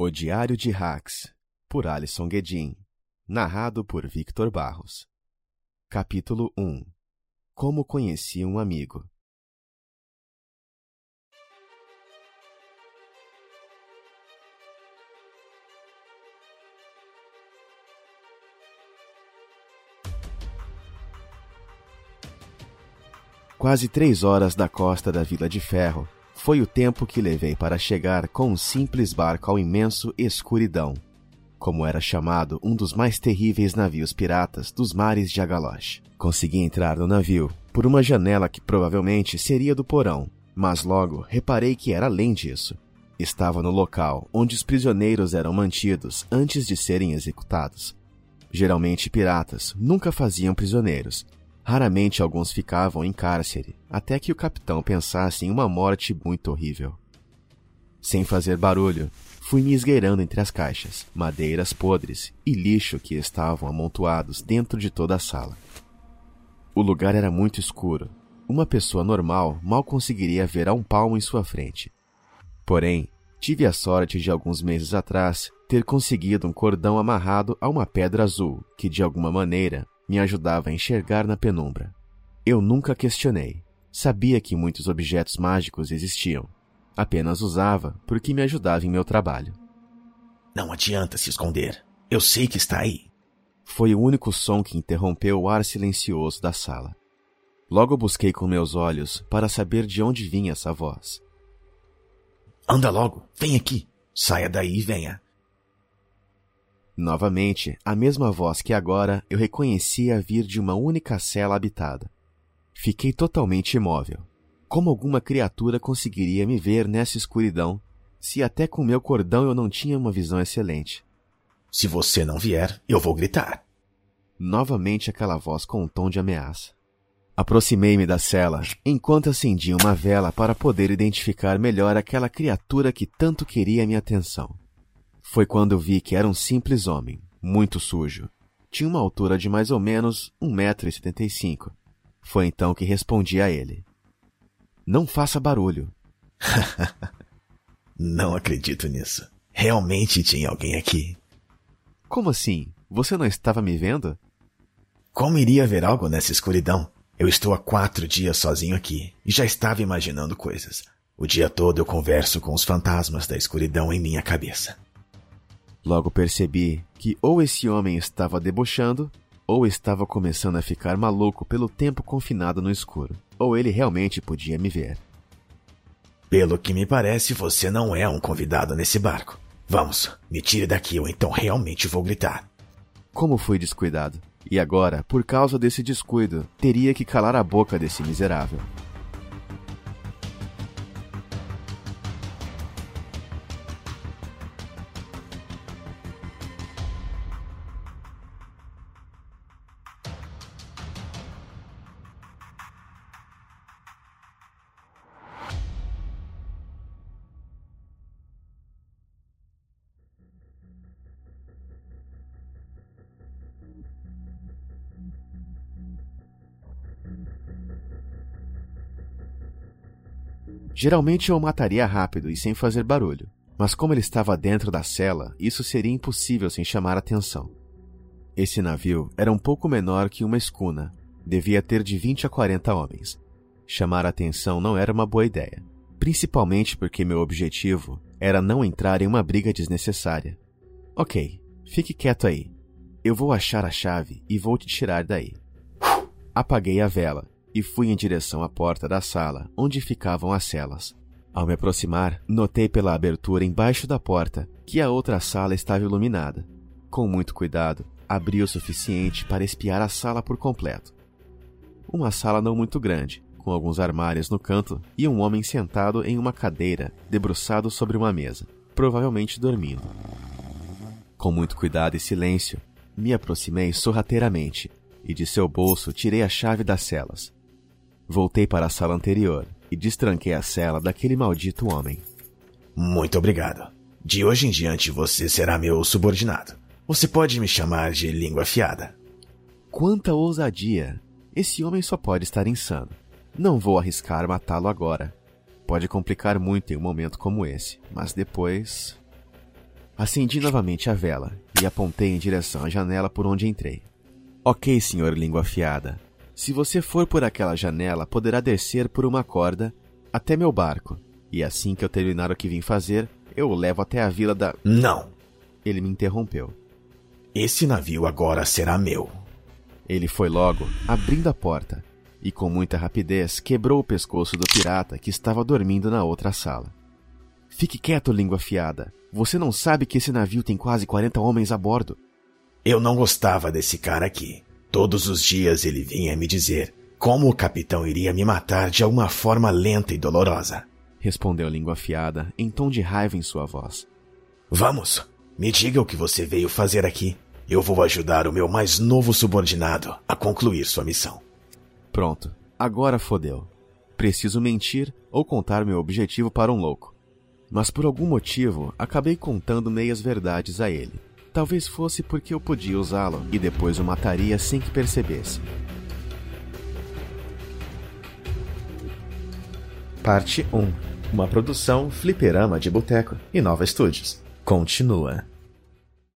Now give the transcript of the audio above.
O Diário de Hax, por Alison Guedin. Narrado por Victor Barros. Capítulo 1 Como conheci um amigo. Quase três horas da costa da Vila de Ferro foi o tempo que levei para chegar com um simples barco ao imenso Escuridão, como era chamado um dos mais terríveis navios piratas dos mares de Agalosh. Consegui entrar no navio por uma janela que provavelmente seria do porão, mas logo reparei que era além disso. Estava no local onde os prisioneiros eram mantidos antes de serem executados. Geralmente piratas nunca faziam prisioneiros, Raramente alguns ficavam em cárcere, até que o capitão pensasse em uma morte muito horrível. Sem fazer barulho, fui me esgueirando entre as caixas, madeiras podres e lixo que estavam amontoados dentro de toda a sala. O lugar era muito escuro. Uma pessoa normal mal conseguiria ver a um palmo em sua frente. Porém, tive a sorte de alguns meses atrás ter conseguido um cordão amarrado a uma pedra azul que, de alguma maneira, me ajudava a enxergar na penumbra. Eu nunca questionei. Sabia que muitos objetos mágicos existiam. Apenas usava porque me ajudava em meu trabalho. Não adianta se esconder. Eu sei que está aí. Foi o único som que interrompeu o ar silencioso da sala. Logo busquei com meus olhos para saber de onde vinha essa voz. Anda logo, vem aqui. Saia daí e venha. Novamente, a mesma voz que agora eu reconhecia vir de uma única cela habitada. Fiquei totalmente imóvel. Como alguma criatura conseguiria me ver nessa escuridão, se até com meu cordão eu não tinha uma visão excelente? Se você não vier, eu vou gritar. Novamente aquela voz com um tom de ameaça. Aproximei-me da cela, enquanto acendia uma vela para poder identificar melhor aquela criatura que tanto queria minha atenção. Foi quando vi que era um simples homem, muito sujo. Tinha uma altura de mais ou menos 1,75m. Foi então que respondi a ele. Não faça barulho. não acredito nisso. Realmente tinha alguém aqui. Como assim? Você não estava me vendo? Como iria ver algo nessa escuridão? Eu estou há quatro dias sozinho aqui e já estava imaginando coisas. O dia todo eu converso com os fantasmas da escuridão em minha cabeça. Logo percebi que ou esse homem estava debochando, ou estava começando a ficar maluco pelo tempo confinado no escuro, ou ele realmente podia me ver. Pelo que me parece, você não é um convidado nesse barco. Vamos, me tire daqui ou então realmente vou gritar. Como fui descuidado. E agora, por causa desse descuido, teria que calar a boca desse miserável. Geralmente eu o mataria rápido e sem fazer barulho, mas como ele estava dentro da cela, isso seria impossível sem chamar atenção. Esse navio era um pouco menor que uma escuna, devia ter de 20 a 40 homens. Chamar atenção não era uma boa ideia, principalmente porque meu objetivo era não entrar em uma briga desnecessária. Ok, fique quieto aí. Eu vou achar a chave e vou te tirar daí. Apaguei a vela e fui em direção à porta da sala onde ficavam as celas. Ao me aproximar, notei pela abertura embaixo da porta que a outra sala estava iluminada. Com muito cuidado, abri o suficiente para espiar a sala por completo. Uma sala não muito grande, com alguns armários no canto e um homem sentado em uma cadeira, debruçado sobre uma mesa, provavelmente dormindo. Com muito cuidado e silêncio, me aproximei sorrateiramente e de seu bolso tirei a chave das celas. Voltei para a sala anterior e destranquei a cela daquele maldito homem. Muito obrigado. De hoje em diante você será meu subordinado. Você pode me chamar de língua afiada. Quanta ousadia! Esse homem só pode estar insano. Não vou arriscar matá-lo agora. Pode complicar muito em um momento como esse, mas depois. Acendi novamente a vela e apontei em direção à janela por onde entrei. Ok, senhor língua afiada. Se você for por aquela janela, poderá descer por uma corda até meu barco. E assim que eu terminar o que vim fazer, eu o levo até a vila da. Não! Ele me interrompeu. Esse navio agora será meu. Ele foi logo, abrindo a porta, e com muita rapidez quebrou o pescoço do pirata que estava dormindo na outra sala. Fique quieto, língua afiada. Você não sabe que esse navio tem quase 40 homens a bordo. Eu não gostava desse cara aqui. Todos os dias ele vinha me dizer como o capitão iria me matar de alguma forma lenta e dolorosa. Respondeu a língua afiada, em tom de raiva em sua voz. Vamos, me diga o que você veio fazer aqui. Eu vou ajudar o meu mais novo subordinado a concluir sua missão. Pronto, agora fodeu. Preciso mentir ou contar meu objetivo para um louco. Mas por algum motivo, acabei contando meias verdades a ele. Talvez fosse porque eu podia usá-lo e depois o mataria sem que percebesse. Parte 1 Uma produção Fliperama de Boteco e Nova Studios. Continua.